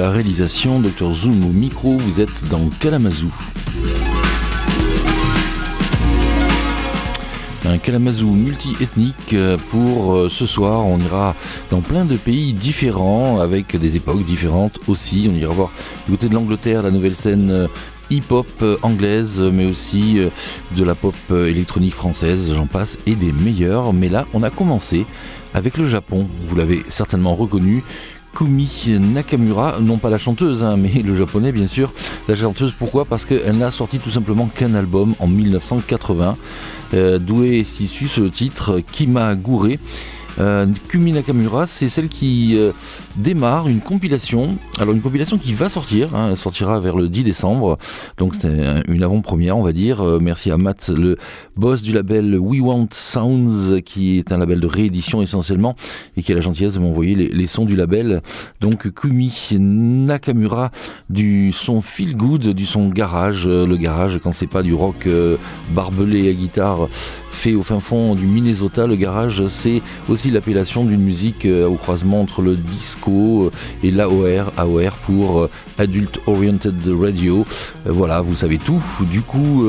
la réalisation, Dr Zoom au micro, vous êtes dans Kalamazoo. Un Kalamazoo multi-ethnique pour euh, ce soir. On ira dans plein de pays différents, avec des époques différentes aussi. On ira voir du côté de l'Angleterre la nouvelle scène euh, hip-hop euh, anglaise, mais aussi de la pop électronique française, j'en passe, et des meilleurs. Mais là, on a commencé avec le Japon. Vous l'avez certainement reconnu. Kumi Nakamura, non pas la chanteuse, hein, mais le japonais bien sûr. La chanteuse, pourquoi? Parce qu'elle n'a sorti tout simplement qu'un album en 1980, euh, d'où est ce titre Kima Gure. Euh, Kumi Nakamura, c'est celle qui euh, démarre une compilation. Alors une compilation qui va sortir, hein, elle sortira vers le 10 décembre. Donc c'est une avant-première, on va dire. Euh, merci à Matt, le boss du label We Want Sounds, qui est un label de réédition essentiellement, et qui a la gentillesse de m'envoyer les, sons du label. Donc Kumi Nakamura, du son feel good, du son garage. le garage, quand c'est pas du rock barbelé à guitare fait au fin fond du Minnesota. Le garage, c'est aussi l'appellation d'une musique euh, au croisement entre le disco euh, et l'AOR, AOR pour euh, Adult Oriented Radio. Voilà, vous savez tout. Du coup,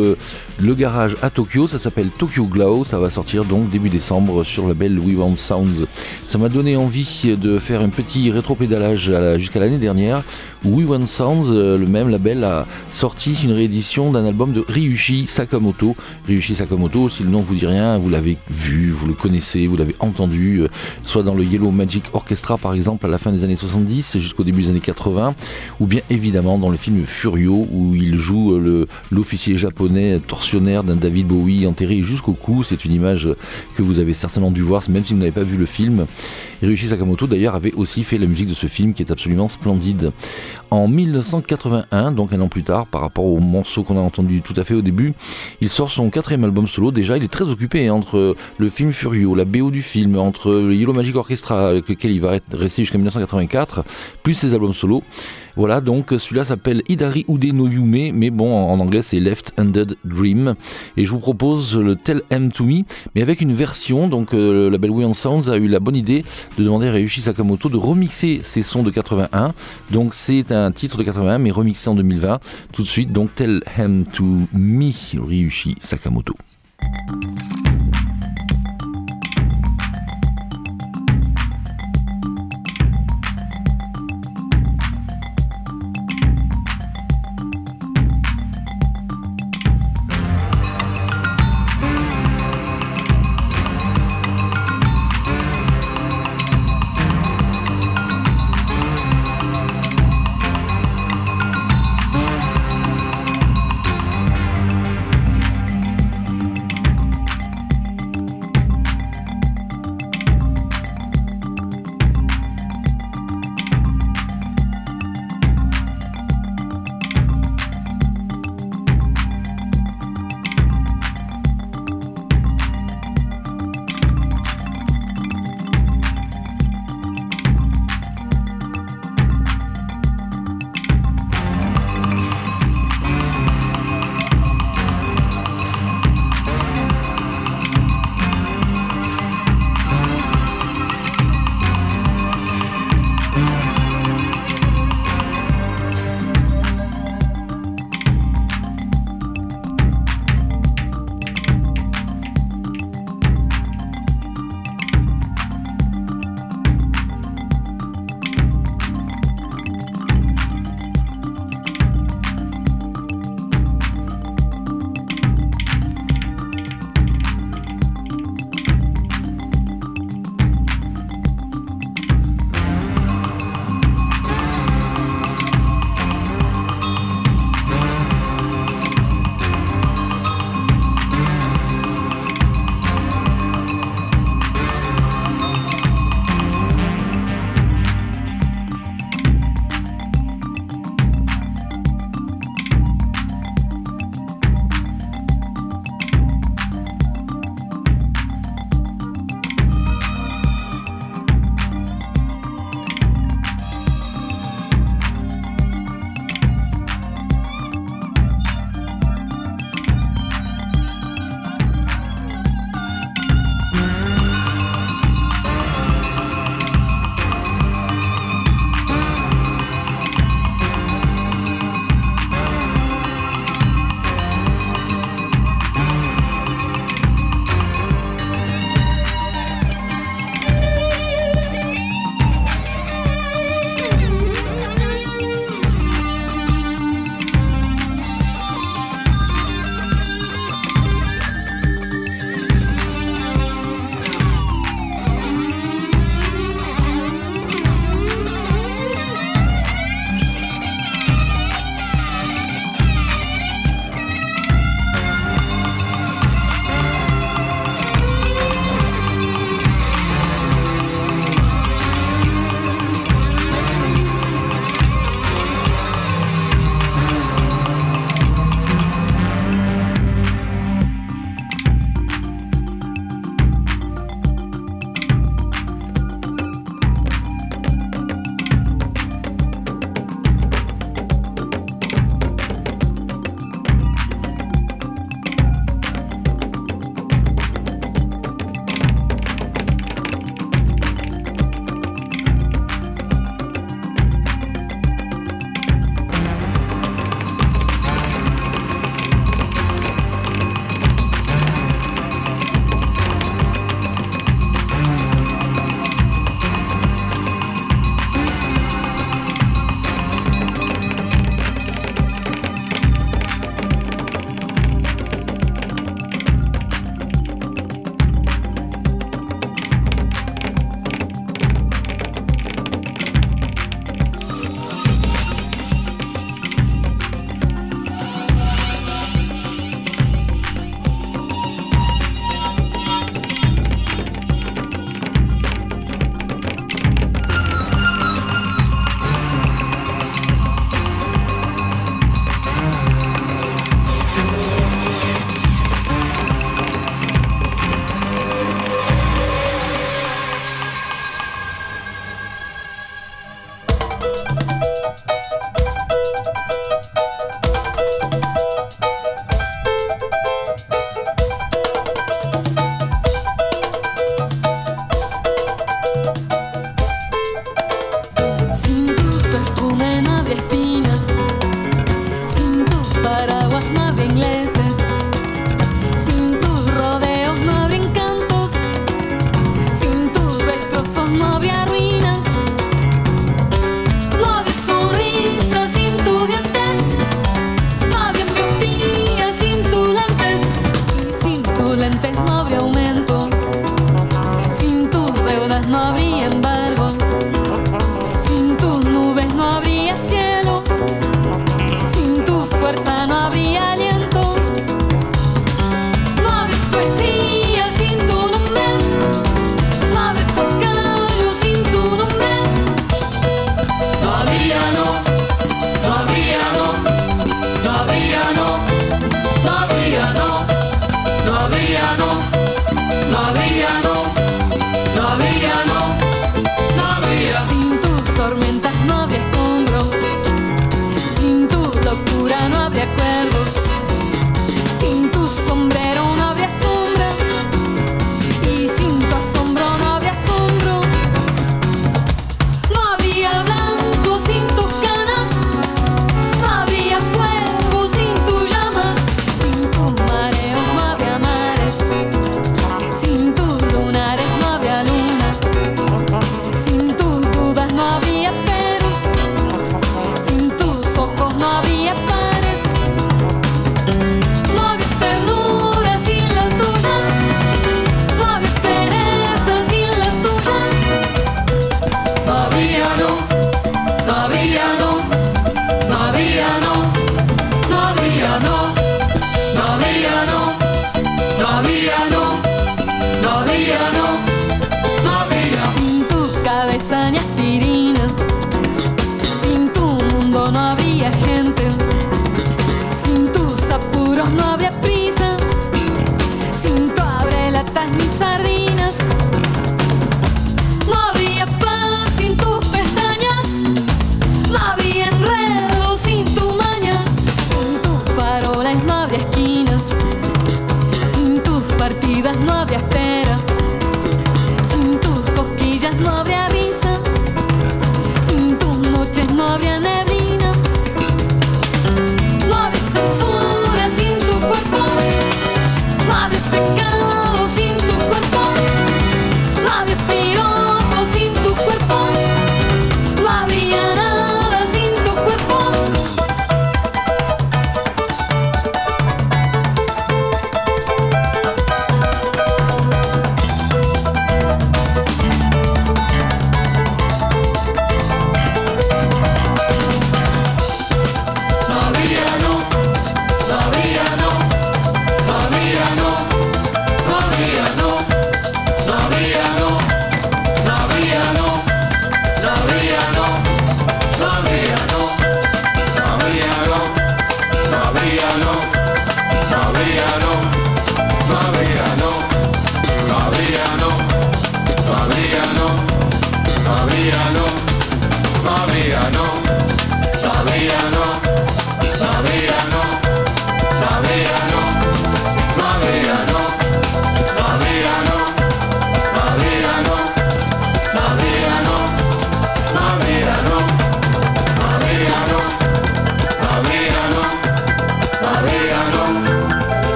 le garage à Tokyo, ça s'appelle Tokyo Glow, ça va sortir donc début décembre sur le label We Want Sounds. Ça m'a donné envie de faire un petit rétro-pédalage jusqu'à l'année dernière We Want Sounds, euh, le même label, a sorti une réédition d'un album de Ryushi Sakamoto. Ryushi Sakamoto, si le nom vous dit rien, vous l'avez vu, vous le connaissez, vous l'avez entendu, euh, soit dans le Yellow Magic Orchestra par exemple à la fin des années 70 jusqu'au début des années 80, ou bien évidemment dans le film Furio où il joue euh, l'officier japonais d'un David Bowie enterré jusqu'au cou. C'est une image que vous avez certainement dû voir, même si vous n'avez pas vu le film. Ryushi Sakamoto d'ailleurs avait aussi fait la musique de ce film qui est absolument splendide. En 1981, donc un an plus tard, par rapport au morceau qu'on a entendu tout à fait au début, il sort son quatrième album solo. Déjà, il est très occupé entre le film Furio, la BO du film, entre le Yellow Magic Orchestra avec lequel il va rester jusqu'à 1984, plus ses albums solo. Voilà, donc celui-là s'appelle Idari Ude no Yume, mais bon, en anglais c'est Left-Handed Dream. Et je vous propose le Tell M to Me, mais avec une version. Donc euh, le label We Sounds a eu la bonne idée de demander à Ryushi Sakamoto de remixer ses sons de 81. Donc c'est un titre de 81, mais remixé en 2020. Tout de suite, donc Tell M to Me, Ryushi Sakamoto.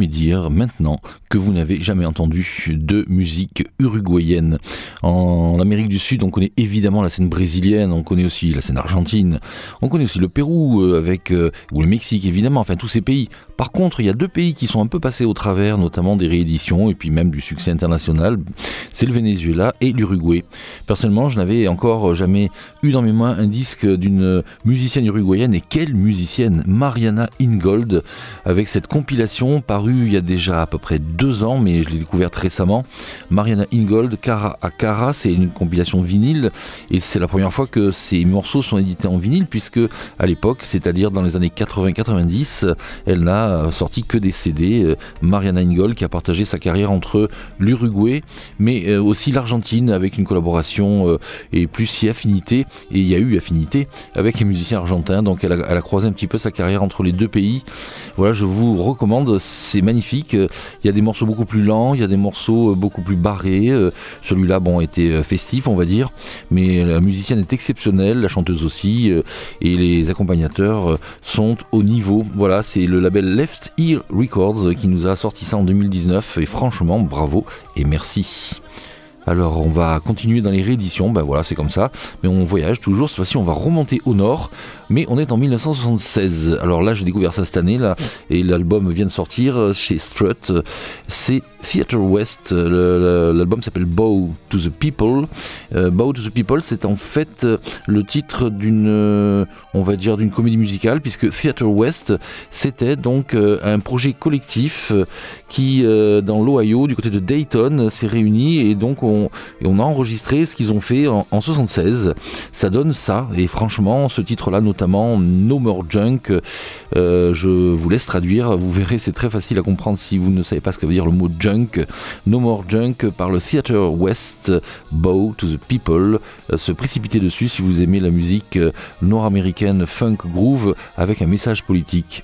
Jamais dire maintenant que vous n'avez jamais entendu de musique uruguayenne. En Amérique du Sud, on connaît évidemment la scène brésilienne, on connaît aussi la scène argentine, on connaît aussi le Pérou euh, avec euh, ou le Mexique évidemment, enfin tous ces pays. Par contre, il y a deux pays qui sont un peu passés au travers, notamment des rééditions et puis même du succès international. C'est le Venezuela et l'Uruguay. Personnellement, je n'avais encore jamais eu dans mes mains un disque d'une musicienne uruguayenne et quelle musicienne, Mariana Ingold, avec cette compilation parue il y a déjà peu près deux ans, mais je l'ai découverte récemment. Mariana Ingold, Cara a Cara, c'est une compilation vinyle et c'est la première fois que ces morceaux sont édités en vinyle puisque à l'époque, c'est-à-dire dans les années 80-90, elle n'a sorti que des CD. Euh, Mariana Ingold qui a partagé sa carrière entre l'Uruguay mais euh, aussi l'Argentine avec une collaboration euh, et plus si affinité et il y a eu affinité avec les musiciens argentins donc elle a croisé un petit peu sa carrière entre les deux pays voilà je vous recommande c'est magnifique il y a des morceaux beaucoup plus lents il y a des morceaux beaucoup plus barrés celui-là bon était festif on va dire mais la musicienne est exceptionnelle la chanteuse aussi et les accompagnateurs sont au niveau voilà c'est le label Left Ear Records qui nous a sorti ça en 2019 et franchement bravo et merci. Alors on va continuer dans les rééditions, ben voilà c'est comme ça, mais on voyage toujours, cette fois-ci on va remonter au nord, mais on est en 1976. Alors là j'ai découvert ça cette année là, et l'album vient de sortir chez Strut, c'est Theater West, l'album s'appelle Bow to the People. Euh, Bow to the People c'est en fait le titre d'une, euh, on va dire d'une comédie musicale, puisque Theater West c'était donc euh, un projet collectif qui dans l'Ohio, du côté de Dayton, s'est réuni et donc on, a enregistré ce qu'ils ont fait en, en 76. Ça donne ça, et franchement ce titre-là notamment No More Junk, euh, je vous laisse traduire, vous verrez c'est très facile à comprendre si vous ne savez pas ce que veut dire le mot junk. No More Junk par le Theater West, Bow to the People, euh, se précipiter dessus si vous aimez la musique euh, nord-américaine funk groove avec un message politique.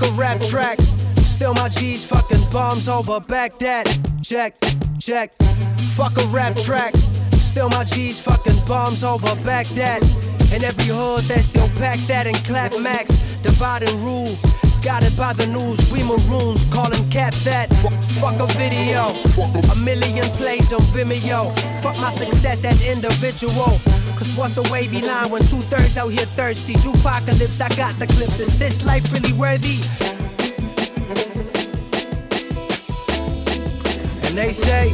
Fuck a rap track. Still my G's fucking bombs over Baghdad. Check, check, fuck a rap track. Still my G's fucking bombs over Baghdad. And every hood that still pack that and clap max. Divide and rule. Guided by the news, we maroons calling cap that. Fuck a video, a million plays on Vimeo. Fuck my success as individual. Cause what's a wavy line when two thirds out here thirsty? Apocalypse, I got the clips. Is this life really worthy? And they say,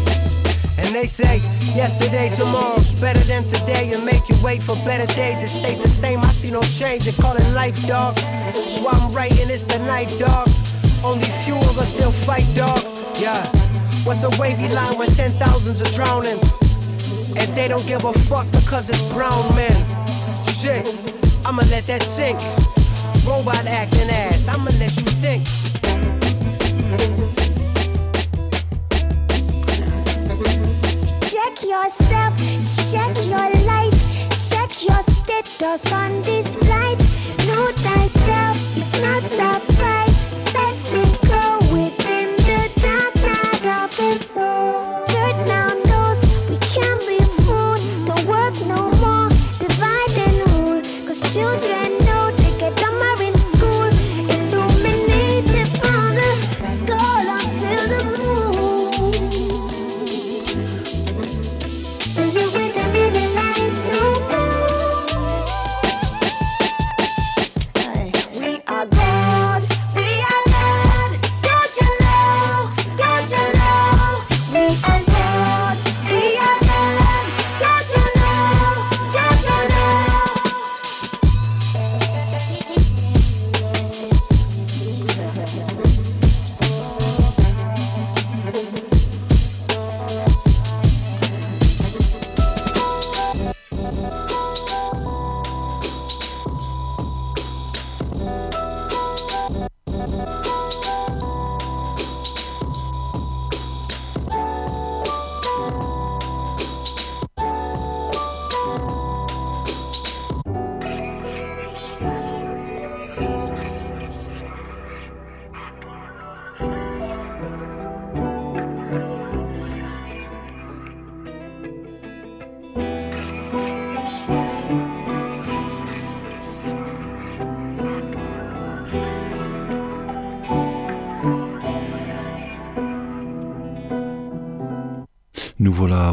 and they say, yesterday, tomorrow's better than today. And make you wait for better days. It stays the same, I see no change. And call it life, dog. So I'm writing, it's the night, dog. Only few of us still fight, dog. Yeah. What's a wavy line when ten thousands are drowning? And they don't give a fuck because it's brown men. Shit, I'ma let that sink. Robot acting ass, I'ma let you think. Check yourself, check your light, check your status on this flight. No thyself, it's not a fight.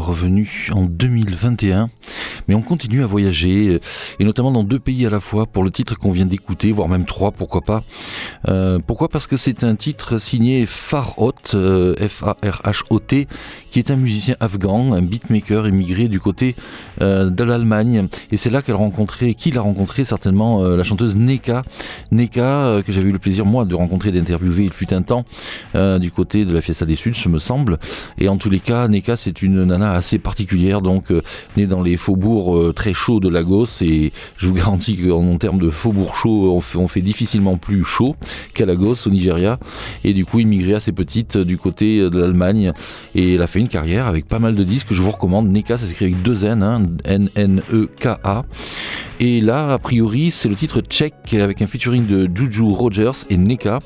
Revenus en 2021, mais on continue à voyager, et notamment dans deux pays à la fois pour le titre qu'on vient d'écouter, voire même trois, pourquoi pas. Euh, pourquoi? Parce que c'est un titre signé Farhot, euh, F-A-R-H-O-T, qui est un musicien afghan, un beatmaker émigré du côté euh, de l'Allemagne. Et c'est là qu'elle a rencontré, qu'il a rencontré certainement la chanteuse Neka. Neka, que j'avais eu le plaisir moi de rencontrer, d'interviewer il fut un temps, du côté de la Fiesta des Suds, me semble. Et en tous les cas, Neka, c'est une nana assez particulière, donc euh, née dans les faubourgs euh, très chauds de Lagos. Et je vous garantis qu'en termes de faubourg chaud, on fait, difficilement plus chaud qu'à Lagos, au Nigeria. Et du coup, immigrée assez petite du côté de l'Allemagne. Et elle a fait une carrière avec pas mal de disques que je vous recommande. Neka, ça s'écrit avec deux N, hein, N-N-E-K-A. Et là, a priori, c'est le titre Check avec un featuring de Juju Rogers et Neka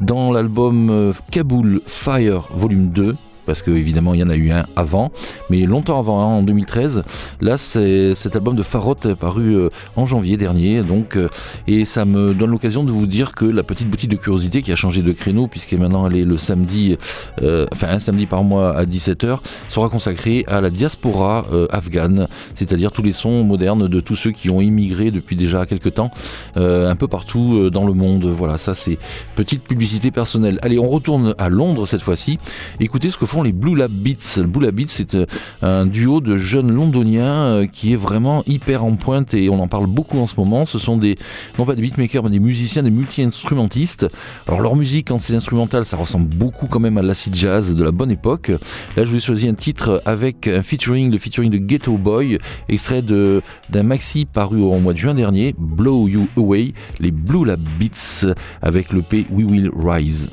dans l'album euh, Kabul Fire Volume 2 parce qu'évidemment il y en a eu un avant, mais longtemps avant, hein, en 2013. Là, c'est cet album de Farot est paru euh, en janvier dernier, donc euh, et ça me donne l'occasion de vous dire que la petite boutique de curiosité qui a changé de créneau, puisque maintenant elle est le samedi, euh, enfin un samedi par mois à 17h, sera consacrée à la diaspora afghane, c'est-à-dire tous les sons modernes de tous ceux qui ont immigré depuis déjà quelques temps, un peu partout dans le monde. Voilà, ça c'est petite publicité personnelle. Allez, on retourne à Londres cette fois-ci. Écoutez ce que font les Blue Lab Beats. Le Blue Lab Beats, c'est euh, un duo de jeunes londoniens euh, qui est vraiment hyper en pointe et on en parle beaucoup en ce moment. Ce sont des, non pas des beatmakers, mais des musiciens, des multi-instrumentistes. Alors leur musique, quand c'est instrumental, ça ressemble beaucoup quand même à l'acid jazz de la bonne époque. Là, je vous ai choisi un titre avec un featuring, le featuring de Ghetto Boy, extrait d'un maxi paru au mois de juin dernier, Blow You Away, les Blue Lab Beats avec le P We Will Rise.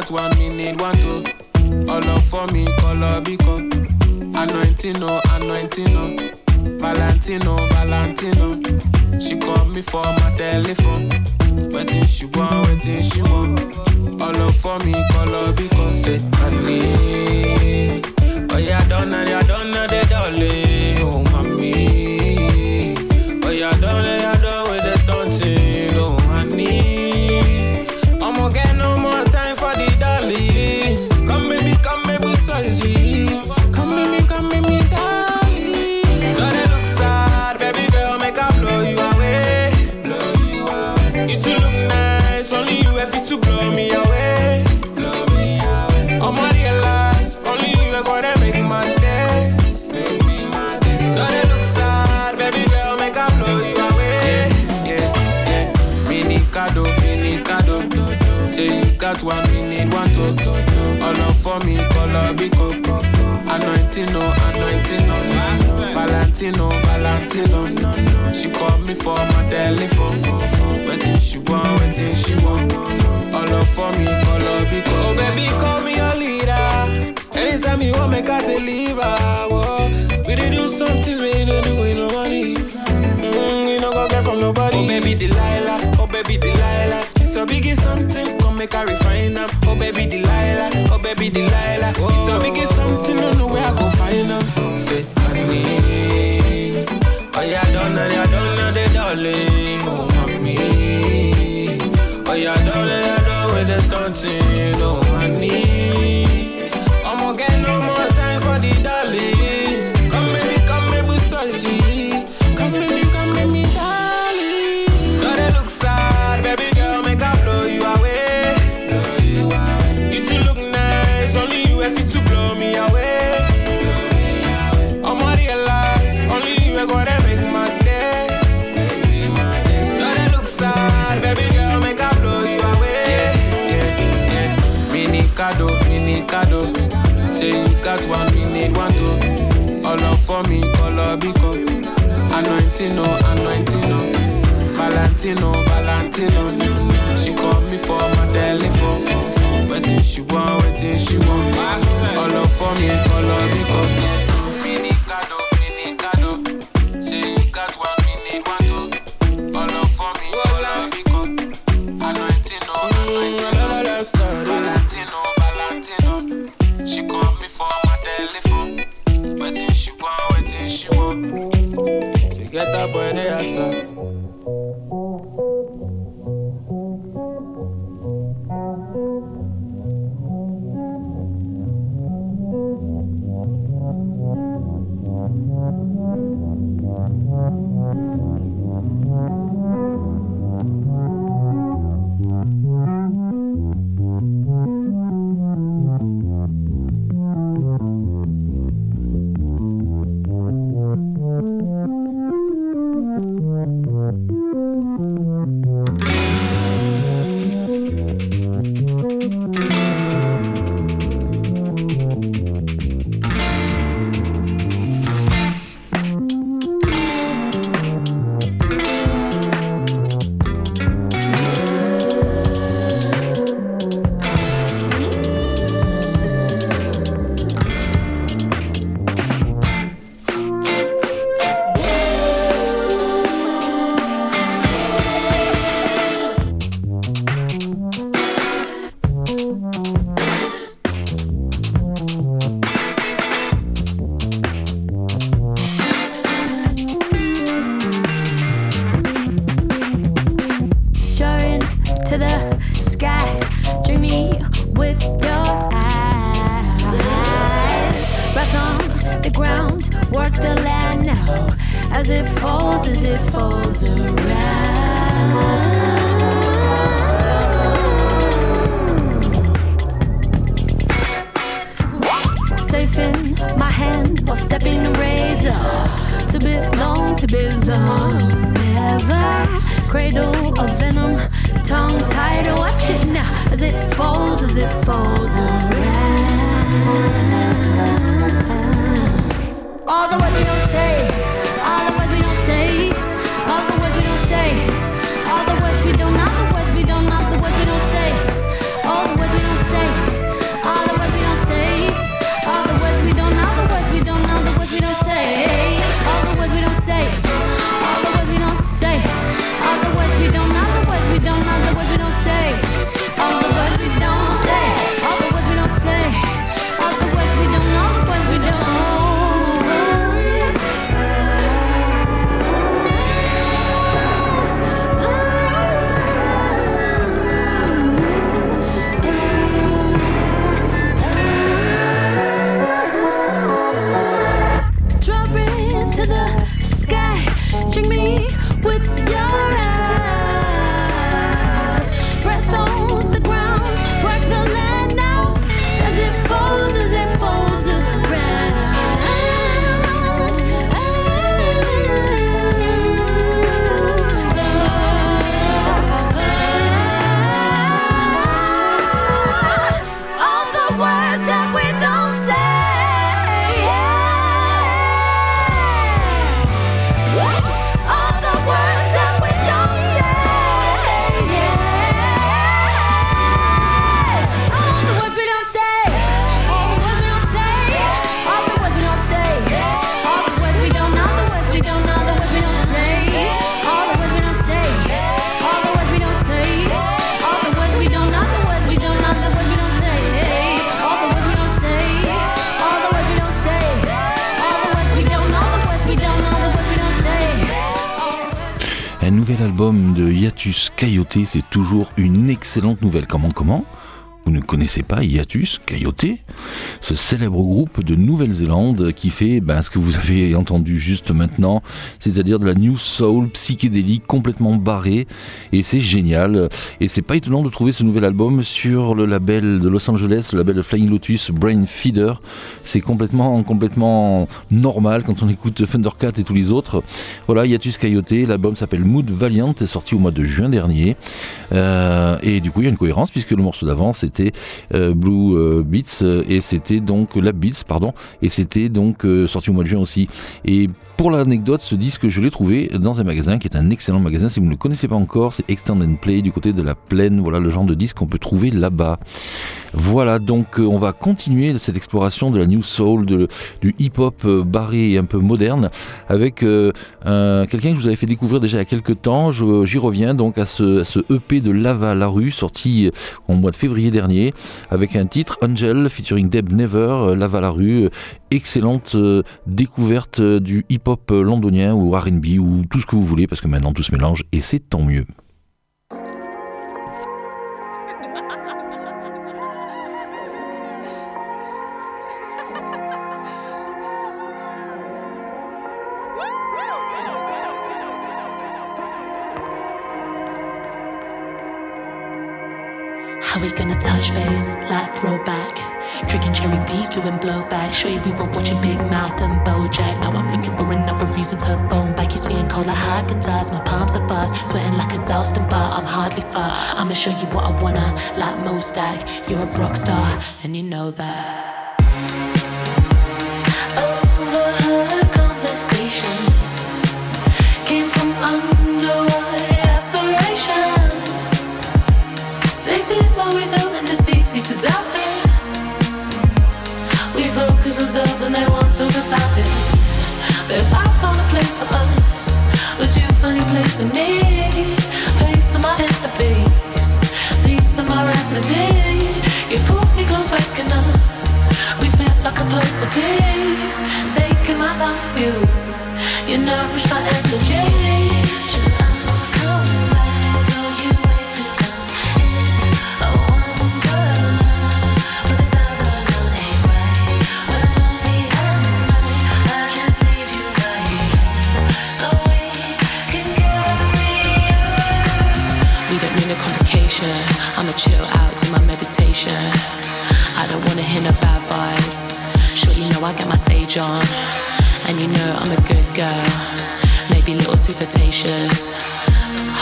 Got one, need one too. All up for me, color because anointing, no, anointing, no. Valentino, Valentino. She called me for my telephone. Waiting she want, waiting she want. All up for me, color because say, honey. Oh yeah, don't know, yeah, don't know the dolly. Say you one, me need one to, to, to. All up for me, color be coco. Anointing, no, anointing, no, no. Valentino, Valentino, no, no. She called me for my telephone, phone, phone. Waiting she want, waiting she want. All up for me, color be coco. Oh, baby, call me your leader. Anytime you want, make I deliver. Whoa. We did do some things we don't do with no money. Mm, you know, go get from nobody. Oh, baby, Delilah. Oh, baby, Delilah. It's a biggie something, come make I refine them. Oh baby Delilah, oh baby Delilah. It's a biggie something, don't know where I go find them. Say honey, oh yeah, don't know, yeah, don't know the darling. Oh mommy, oh yeah, don't know, yeah, don't with the stunting. Oh Got one, need one too. All up for me, color because anointing, no, anointing, no. Valentino, Valentino. She called me for my telephone. Waiting she want, waiting she want. All up for me, up because. Safe in my hand while stepping the razor. To belong, to belong, never. Cradle of venom, tongue tied. Watch it now as it falls, as it falls around. All the words don't say, Coyote, c'est toujours une excellente nouvelle. Comment, comment? Vous ne connaissez pas Hiatus Coyote Ce célèbre groupe de Nouvelle-Zélande qui fait ben, ce que vous avez entendu juste maintenant, c'est-à-dire de la new soul psychédélique complètement barrée. Et c'est génial. Et c'est pas étonnant de trouver ce nouvel album sur le label de Los Angeles, le label de Flying Lotus, Brain Feeder. C'est complètement, complètement normal quand on écoute Thundercat et tous les autres. Voilà, Hiatus Coyote, l'album s'appelle Mood Valiant, est sorti au mois de juin dernier. Euh, et du coup, il y a une cohérence puisque le morceau d'avant c'était euh, Blue euh, Beats euh, et c'était donc Lab Beats, pardon, et c'était donc sorti au mois de juin aussi. Et pour l'anecdote, ce disque, je l'ai trouvé dans un magasin qui est un excellent magasin. Si vous ne le connaissez pas encore, c'est Extend Play du côté de la plaine. Voilà le genre de disque qu'on peut trouver là-bas. Voilà, donc euh, on va continuer cette exploration de la New Soul, du hip-hop euh, barré et un peu moderne, avec euh, quelqu'un que je vous avais fait découvrir déjà il y a quelques temps. J'y reviens donc à ce, ce, EP de Lava La Rue, sorti au mois de février dernier, avec un titre Angel featuring Deb Never, Lava La Rue. Excellente découverte du hip-hop londonien ou RB ou tout ce que vous voulez, parce que maintenant tout se mélange et c'est tant mieux. How we gonna touch base, like throwback? Drinking cherry bees, doing blowback. Show you we were watching Big Mouth and Bojack. Now I'm looking for another reason to phone back. You're sweating cold like Haagen-Dazs. My palms are fast, sweating like a Dalston bar. I'm hardly far. I'ma show you what I wanna, like Mostak. You're a rock star, and you know that. Taking my time with you, you nourish my energy. Chill out, do my meditation. I don't wanna hear no bad vibes. Sure you know I get my sage on, and you know I'm a good girl. Maybe a little too flirtatious,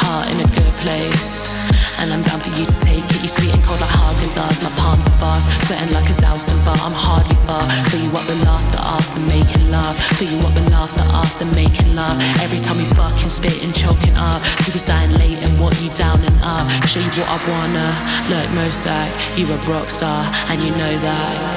heart in a good place. And I'm down for you to take it. You sweet and cold like Hagen does. Palms are fast, sweating like a Dalston bar. I'm hardly far. Fill you up with laughter after making love. Fill you up with laughter after making love. Every time we fucking spit and choking up. You was dying late and what you down and up. Show you what I wanna. Look, Mostak, you a rock star, and you know that.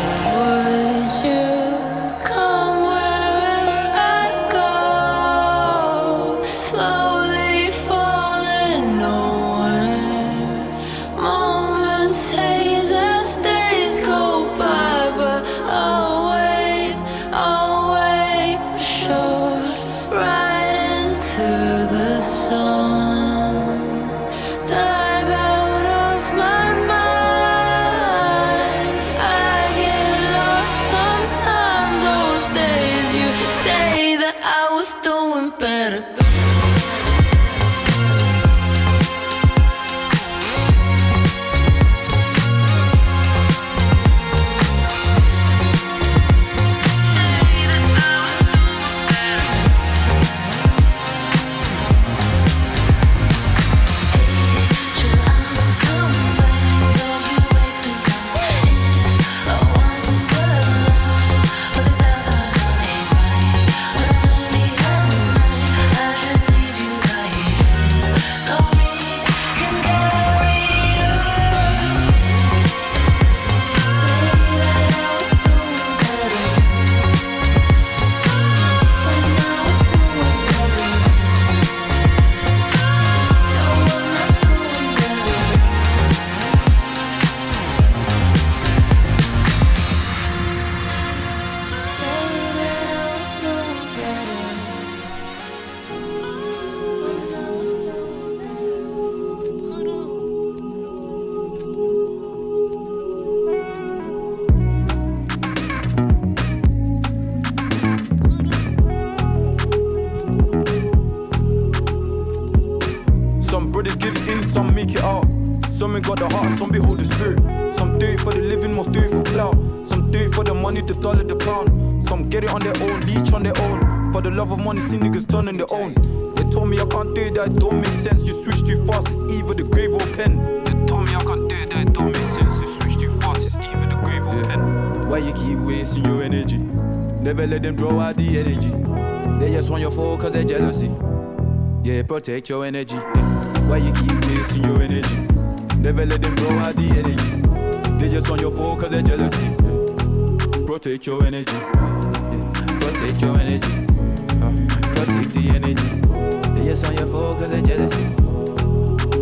It for the living, most do it for clout. Some do it for the money, the dollar, the pound. Some get it on their own, leech on their own. For the love of money, see niggas turning their own. They told me I can't do it, that it don't make sense. You switch too fast, it's either the grave or pen. They told me I can't do it, that it don't make sense. You switch too fast, it's either the grave or pen. Why you keep wasting your energy? Never let them draw out the energy. They just want your fall cause they're jealousy. Yeah, protect your energy. Yeah. Why you keep wasting your energy? Never let them blow out the energy. They just want your cause they're jealousy. Yeah. Protect your energy. Protect your energy. Uh, protect the energy. They just want your cause they're jealousy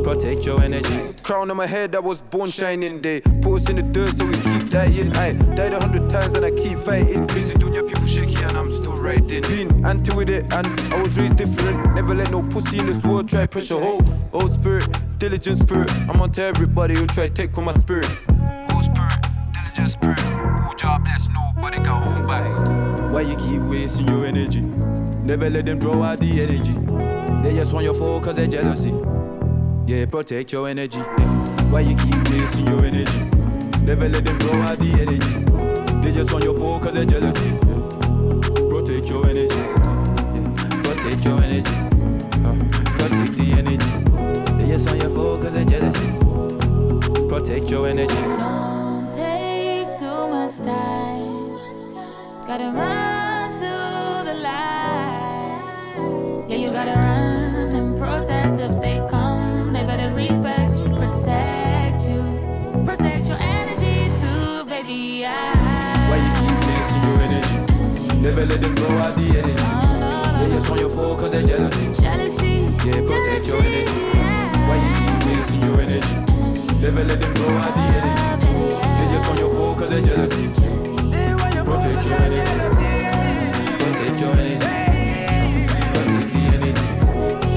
protect your energy. Crown on my head, I was born shining day. Put in the dirt so we keep dying. I died a hundred times and I keep fighting. Crazy your people shaky and I'm still riding. Been anti with it and I was raised different. Never let no pussy in this world try pressure. Hold, old spirit, diligent spirit. I'm on to everybody who try take on my spirit, diligent spirit. Who job bless, nobody got home by. Why you keep wasting your energy? Never let them draw out the energy. They just want your phone cause they're jealousy. Yeah, protect your energy. Why you keep wasting your energy? Never let them draw out the energy. They just want your phone cause they're jealousy. Protect your energy. Protect your energy. Uh, protect the energy. They just want your phone cause they're jealousy. Protect your energy. Don't take too much time. Gotta run to the light. Yeah, you gotta run and protest if they come. They better respect, protect you, protect your energy too, baby. I, Why you keep wasting your energy? Never let them blow out the energy. Oh, they just want your phone cause they're jealousy. jealousy. Yeah, protect your energy. Why you keep wasting your energy? Never let them blow out the energy. Cause. Protect your energy. Protect your energy. Protect the energy.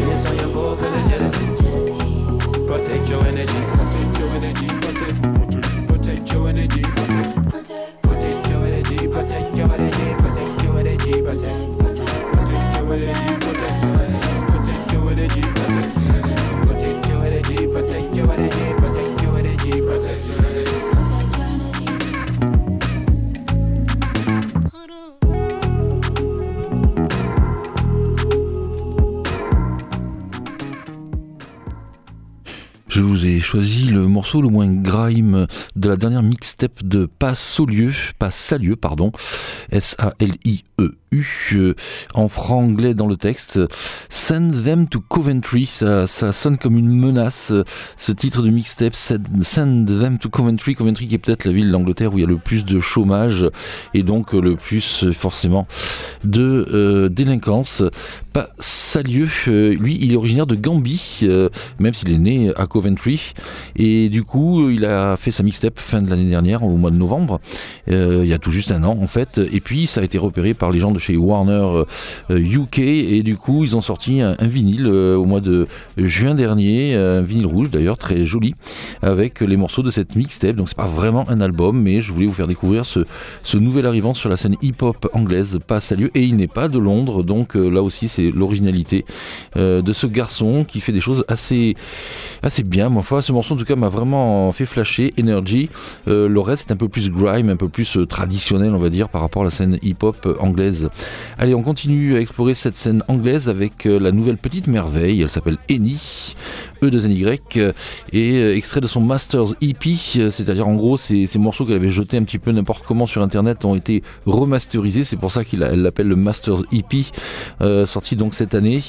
Just your phone jealousy. Protect your energy. Protect your energy. Protect, protect, protect your energy. Protect morceau le moins grime de la dernière mixtape de Pas Saulieu, pardon, S-A-L-I-E-U, euh, en franglais dans le texte. Send them to Coventry, ça, ça sonne comme une menace, euh, ce titre de mixtape, Send them to Coventry, Coventry qui est peut-être la ville d'Angleterre où il y a le plus de chômage et donc euh, le plus euh, forcément de délinquance. Pas Salieu, lui il est originaire de Gambie, même s'il est né à Coventry. Et du coup, il a fait sa mixtape fin de l'année dernière, au mois de novembre, euh, il y a tout juste un an en fait. Et puis, ça a été repéré par les gens de chez Warner euh, UK. Et du coup, ils ont sorti un, vinyle euh, au mois de juin dernier, un vinyle rouge d'ailleurs, très joli, avec les morceaux de cette mixtape. Donc, c'est pas vraiment un album, mais je voulais vous faire découvrir ce, nouvel arrivant sur la scène hip-hop anglaise, pas Salieu. Et il n'est pas de Londres, donc euh, là aussi, c'est l'originalité euh, de ce garçon qui fait des choses assez, assez bien. Ma foi, ce morceau en tout cas m'a vraiment fait flasher. Energy. Euh, le reste est un peu plus grime, un peu plus euh, traditionnel, on va dire, par rapport à la scène hip-hop euh, anglaise. Allez, on continue à explorer cette scène anglaise avec la nouvelle petite merveille. Elle s'appelle Eni. E2NY euh, et extrait de son Masters EP, c'est-à-dire en gros ces, ces morceaux qu'elle avait jetés un petit peu n'importe comment sur internet ont été remasterisés, c'est pour ça qu'elle l'appelle le Masters EP, sorti donc cette année.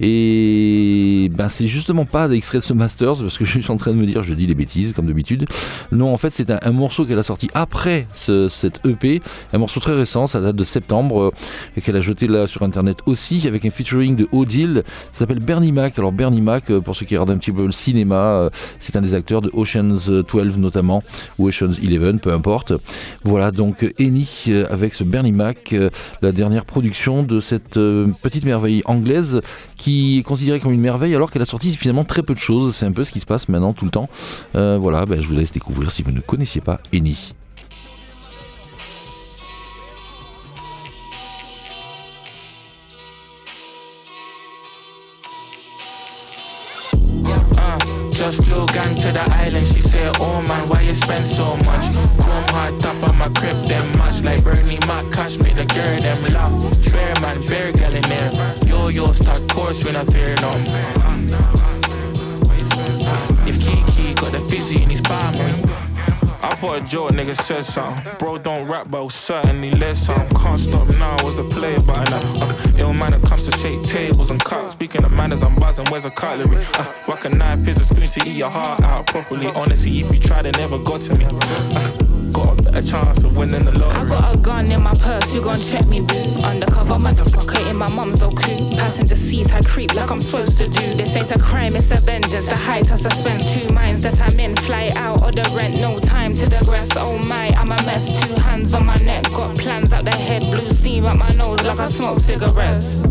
Et ben c'est justement pas d'extrait de ce Masters parce que je suis en train de me dire, je dis des bêtises comme d'habitude. Non, en fait c'est un, morceau qu'elle a sorti après ce, cette EP, un morceau très récent, ça date de septembre, euh, et qu'elle a jeté là sur internet aussi avec un featuring de Odile, ça s'appelle Bernie Mac. Alors Bernie Mac, euh, pour ceux qui regardent un petit peu le cinéma, euh, c'est un des acteurs de Ocean's 12 notamment, ou Ocean's 11, peu importe. Voilà donc Eni avec ce Bernie Mac, la dernière production de cette petite merveille anglaise qui est considérée comme une merveille alors qu'elle a sorti finalement très peu de choses. C'est un peu ce qui se passe maintenant tout le temps. Voilà, ben, je vous laisse découvrir si vous ne connaissiez pas Eni. Uh, just flew gang to the island. She said, Oh man, why you spend so much? Chrome hard top on my crib, them much like Bernie Mac cash, make the girl them laugh. Swear man, very girl in there. Yo yo start course when I fear none. If Kiki got the fizzy in his palm, I thought a joke, nigga said something. Bro, don't rap, but I'll certainly let some. Can't stop now, was a player, but I know. Uh, ill man that comes to shake tables and cut. Speaking of manners, I'm buzzing, where's a cutlery? Uh, rock a knife, here's a spoon to eat your heart out properly. Honestly, if you tried, it never got to me. Uh, got a better chance of winning the lottery. I got a gun in my purse, you gon' check me, boo. Undercover motherfucker in my mom's old coupe. Passenger seats, I creep like I'm supposed to do. This ain't a crime, it's a vengeance. The height of suspense, two minds that I'm in. Fly out or the rent, no time to digress. Oh my, I'm a mess. Two hands on my neck, got plans out the head. Blue steam up my nose like I smoke cigarettes.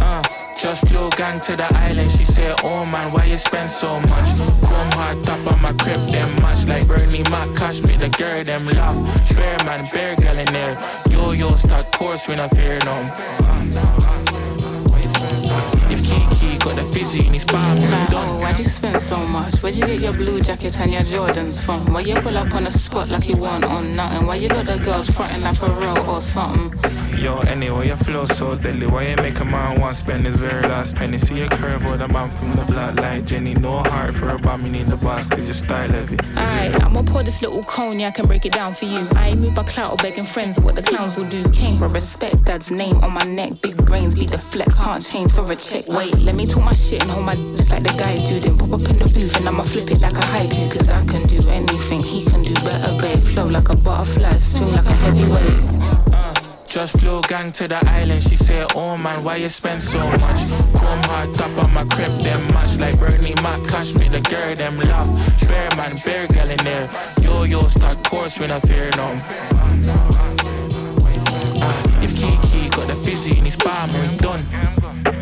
Uh, just flew gang to the island. She said, Oh man, why you spend so much? Chrome hard top on my crib, them much like Bernie Mac. Cash me the girl, them love. Swear man, bear girl in there. Yo yo, start course when I fear no. If Kiki got the fizzy in his palm, Like, done. oh, why'd you spend so much? Where'd you get your blue jackets and your Jordans from? Why you pull up on the spot like you want on nothing? Why you got the girls fronting like for real or something? Yo, anyway, your flow so deadly. Why you make a man want spend his very last penny? See a curve or the man from the block like Jenny. No heart for a bomb, you need the boss, cause your style heavy. Alright, I'ma pour this little cone, yeah, I can break it down for you. I ain't move by clout or begging friends what the clowns will do. Came for respect, dad's name on my neck. Big brains be the flex, can't change for a check. Wait, let me talk my shit and hold my just like the guys do. Then pop up in the booth and I'ma flip it like a haiku. Cause I can do anything, he can do better, babe. Flow like a butterfly, swing like a heavyweight. Just flew gang to the island. She said, Oh man, why you spend so much? Chrome hard top on my crib, them much like Bernie Mac. Cash me the girl, them love. Swear man, bear girl in there. Yo yo, start course when I fear no. Uh, if Kiki got the fizzy in his palm, he's done.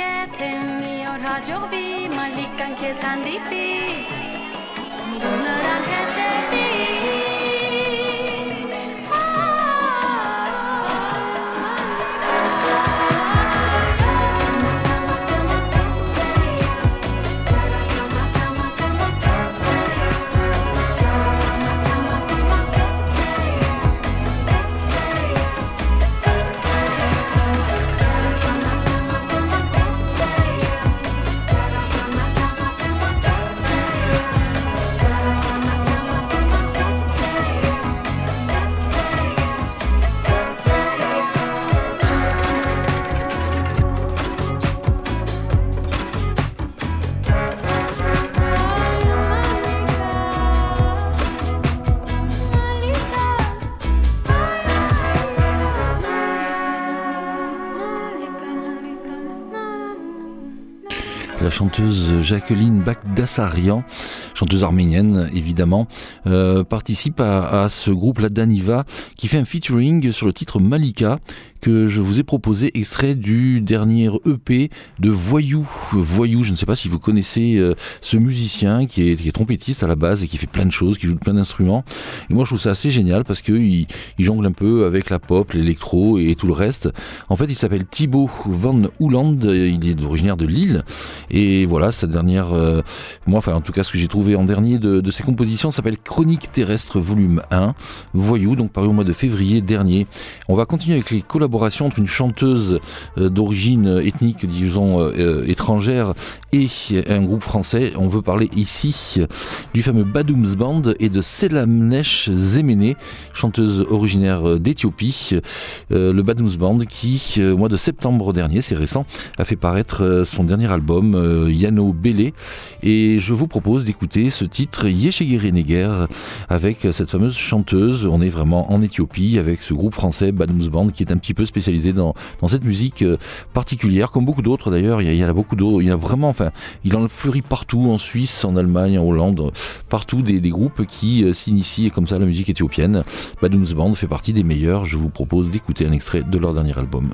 Yetemiyor hac ovi malikan kes handipi Donaran her chanteuse Jacqueline Bagdassarian, chanteuse arménienne évidemment, euh, participe à, à ce groupe La Daniva qui fait un featuring sur le titre Malika que je vous ai proposé, extrait du dernier EP de Voyou. Voyou, je ne sais pas si vous connaissez euh, ce musicien qui est, trompettiste à la base et qui fait plein de choses, qui joue plein d'instruments. Et moi je trouve ça assez génial parce qu'il il jongle un peu avec la pop, l'électro et tout le reste. En fait, il s'appelle Thibaut Van Houland, il est originaire de Lille. Et voilà, sa dernière, euh, moi, enfin en tout cas ce que j'ai trouvé en dernier de, de ses compositions s'appelle Chronique terrestre volume 1, Voyou, donc paru au mois de février dernier. On va continuer avec les collaborations entre une chanteuse euh, d'origine ethnique, disons, euh, euh, étrangère et un groupe français. On veut parler ici du fameux Badoums Band et de Selamnesh Zemene, chanteuse originaire d'Éthiopie. Euh, le Badoums Band qui, euh, au mois de septembre dernier, c'est récent, a fait paraître euh, son dernier album, euh, Yano Bele. Et je vous propose d'écouter ce titre, Yeshegere Neger, avec cette fameuse chanteuse. On est vraiment en Éthiopie avec ce groupe français, Badoums Band, qui est un petit peu spécialisé dans, dans cette musique euh, particulière, comme beaucoup d'autres d'ailleurs. Il y en a beaucoup d'autres. Il y a vraiment, enfin, il en fleurit partout, en Suisse, en Allemagne, en Hollande, partout des, groupes qui euh, s'initient comme ça à la musique éthiopienne. Badoums Band fait partie des meilleurs. Je vous propose d'écouter un extrait de leur dernier album.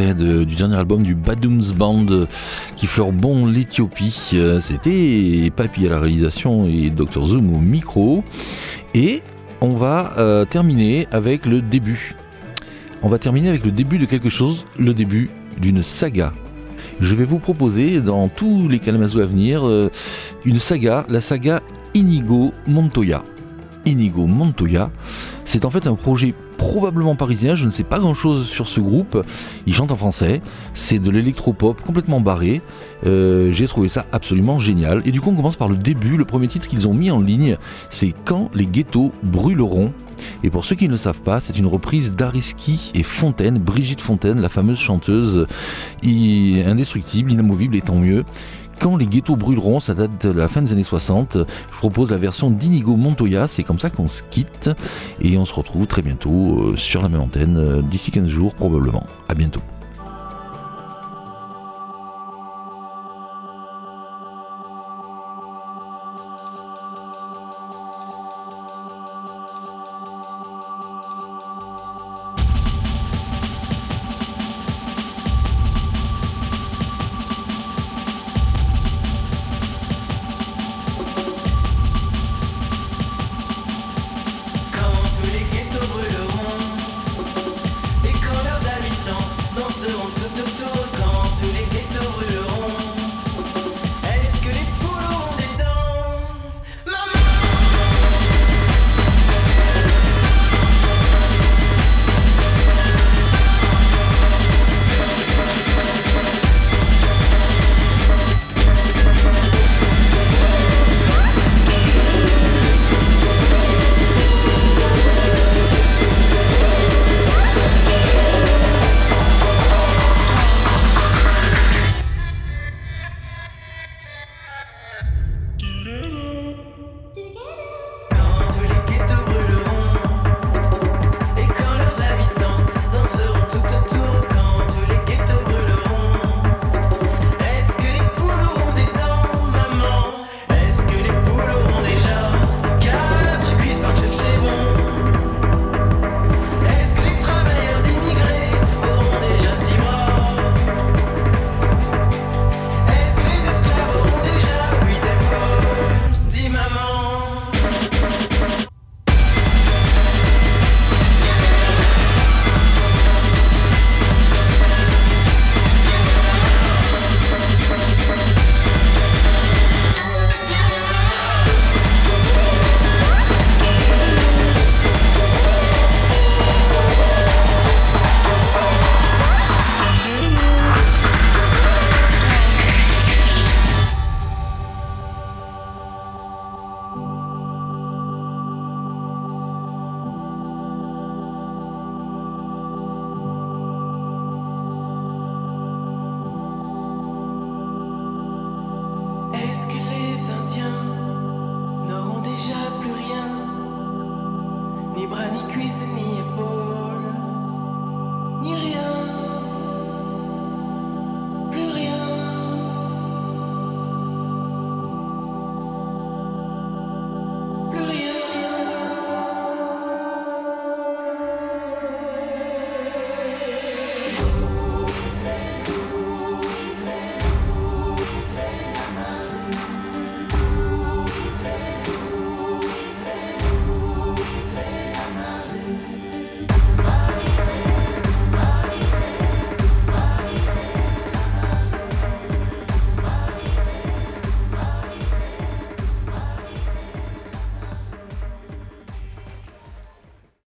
Du dernier album du Badooms Band qui fleure bon l'Éthiopie. Euh, C'était Papy à la réalisation et Dr Zoom au micro. Et on va euh, terminer avec le début. On va terminer avec le début de quelque chose, le début d'une saga. Je vais vous proposer dans tous les Kalamazoo à venir euh, une saga, la saga Inigo Montoya. Inigo Montoya, c'est en fait un projet probablement parisien, je ne sais pas grand chose sur ce groupe, il chante en français, c'est de l'électropop complètement barré, Euh, j'ai trouvé ça absolument génial. Et du coup on commence par le début, le premier titre qu'ils ont mis en ligne, c'est Quand les ghettos brûleront. Et pour ceux qui ne le savent pas, c'est une reprise d'Ariski et Fontaine, Brigitte Fontaine, la fameuse chanteuse indestructible, inamovible et tant mieux. Quand les ghettos brûleront, ça date de la fin des années 60. Je vous propose la version d'Inigo Montoya, c'est comme ça qu'on se quitte. Et on se retrouve très bientôt euh, sur la même antenne, euh, d'ici 15 jours probablement. À bientôt.